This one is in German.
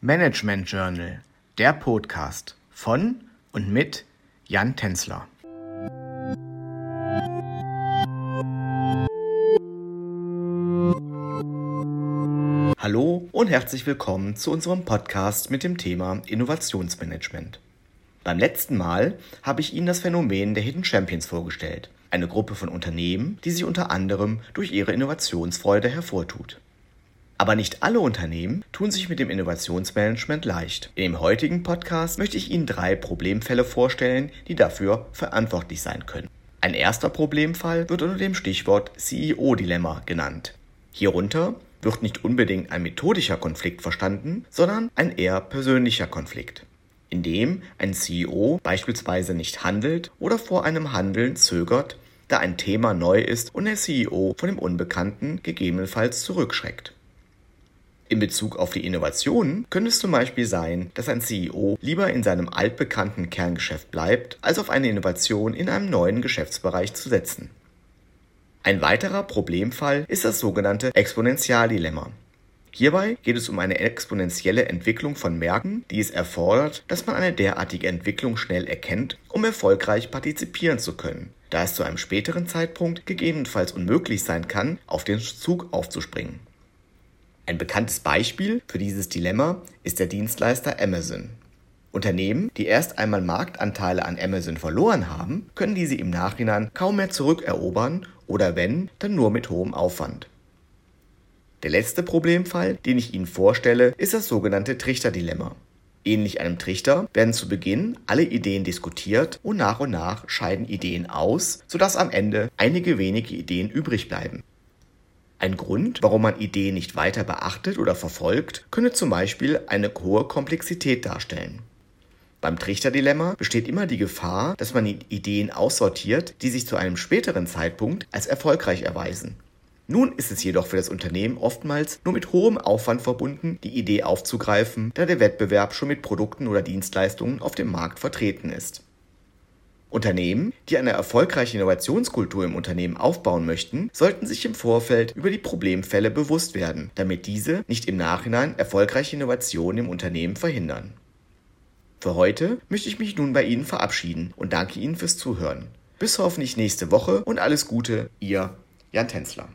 Management Journal, der Podcast von und mit Jan Tenzler. Hallo und herzlich willkommen zu unserem Podcast mit dem Thema Innovationsmanagement. Beim letzten Mal habe ich Ihnen das Phänomen der Hidden Champions vorgestellt, eine Gruppe von Unternehmen, die sich unter anderem durch ihre Innovationsfreude hervortut. Aber nicht alle Unternehmen tun sich mit dem Innovationsmanagement leicht. In dem heutigen Podcast möchte ich Ihnen drei Problemfälle vorstellen, die dafür verantwortlich sein können. Ein erster Problemfall wird unter dem Stichwort CEO-Dilemma genannt. Hierunter wird nicht unbedingt ein methodischer Konflikt verstanden, sondern ein eher persönlicher Konflikt, in dem ein CEO beispielsweise nicht handelt oder vor einem Handeln zögert, da ein Thema neu ist und der CEO von dem Unbekannten gegebenenfalls zurückschreckt. In Bezug auf die Innovationen könnte es zum Beispiel sein, dass ein CEO lieber in seinem altbekannten Kerngeschäft bleibt, als auf eine Innovation in einem neuen Geschäftsbereich zu setzen. Ein weiterer Problemfall ist das sogenannte Exponentialdilemma. Hierbei geht es um eine exponentielle Entwicklung von Märkten, die es erfordert, dass man eine derartige Entwicklung schnell erkennt, um erfolgreich partizipieren zu können, da es zu einem späteren Zeitpunkt gegebenenfalls unmöglich sein kann, auf den Zug aufzuspringen. Ein bekanntes Beispiel für dieses Dilemma ist der Dienstleister Amazon. Unternehmen, die erst einmal Marktanteile an Amazon verloren haben, können diese im Nachhinein kaum mehr zurückerobern oder wenn, dann nur mit hohem Aufwand. Der letzte Problemfall, den ich Ihnen vorstelle, ist das sogenannte Trichterdilemma. Ähnlich einem Trichter werden zu Beginn alle Ideen diskutiert und nach und nach scheiden Ideen aus, sodass am Ende einige wenige Ideen übrig bleiben. Ein Grund, warum man Ideen nicht weiter beachtet oder verfolgt, könne zum Beispiel eine hohe Komplexität darstellen. Beim Trichterdilemma besteht immer die Gefahr, dass man Ideen aussortiert, die sich zu einem späteren Zeitpunkt als erfolgreich erweisen. Nun ist es jedoch für das Unternehmen oftmals nur mit hohem Aufwand verbunden, die Idee aufzugreifen, da der Wettbewerb schon mit Produkten oder Dienstleistungen auf dem Markt vertreten ist. Unternehmen, die eine erfolgreiche Innovationskultur im Unternehmen aufbauen möchten, sollten sich im Vorfeld über die Problemfälle bewusst werden, damit diese nicht im Nachhinein erfolgreiche Innovationen im Unternehmen verhindern. Für heute möchte ich mich nun bei Ihnen verabschieden und danke Ihnen fürs Zuhören. Bis hoffentlich nächste Woche und alles Gute, Ihr Jan Tänzler.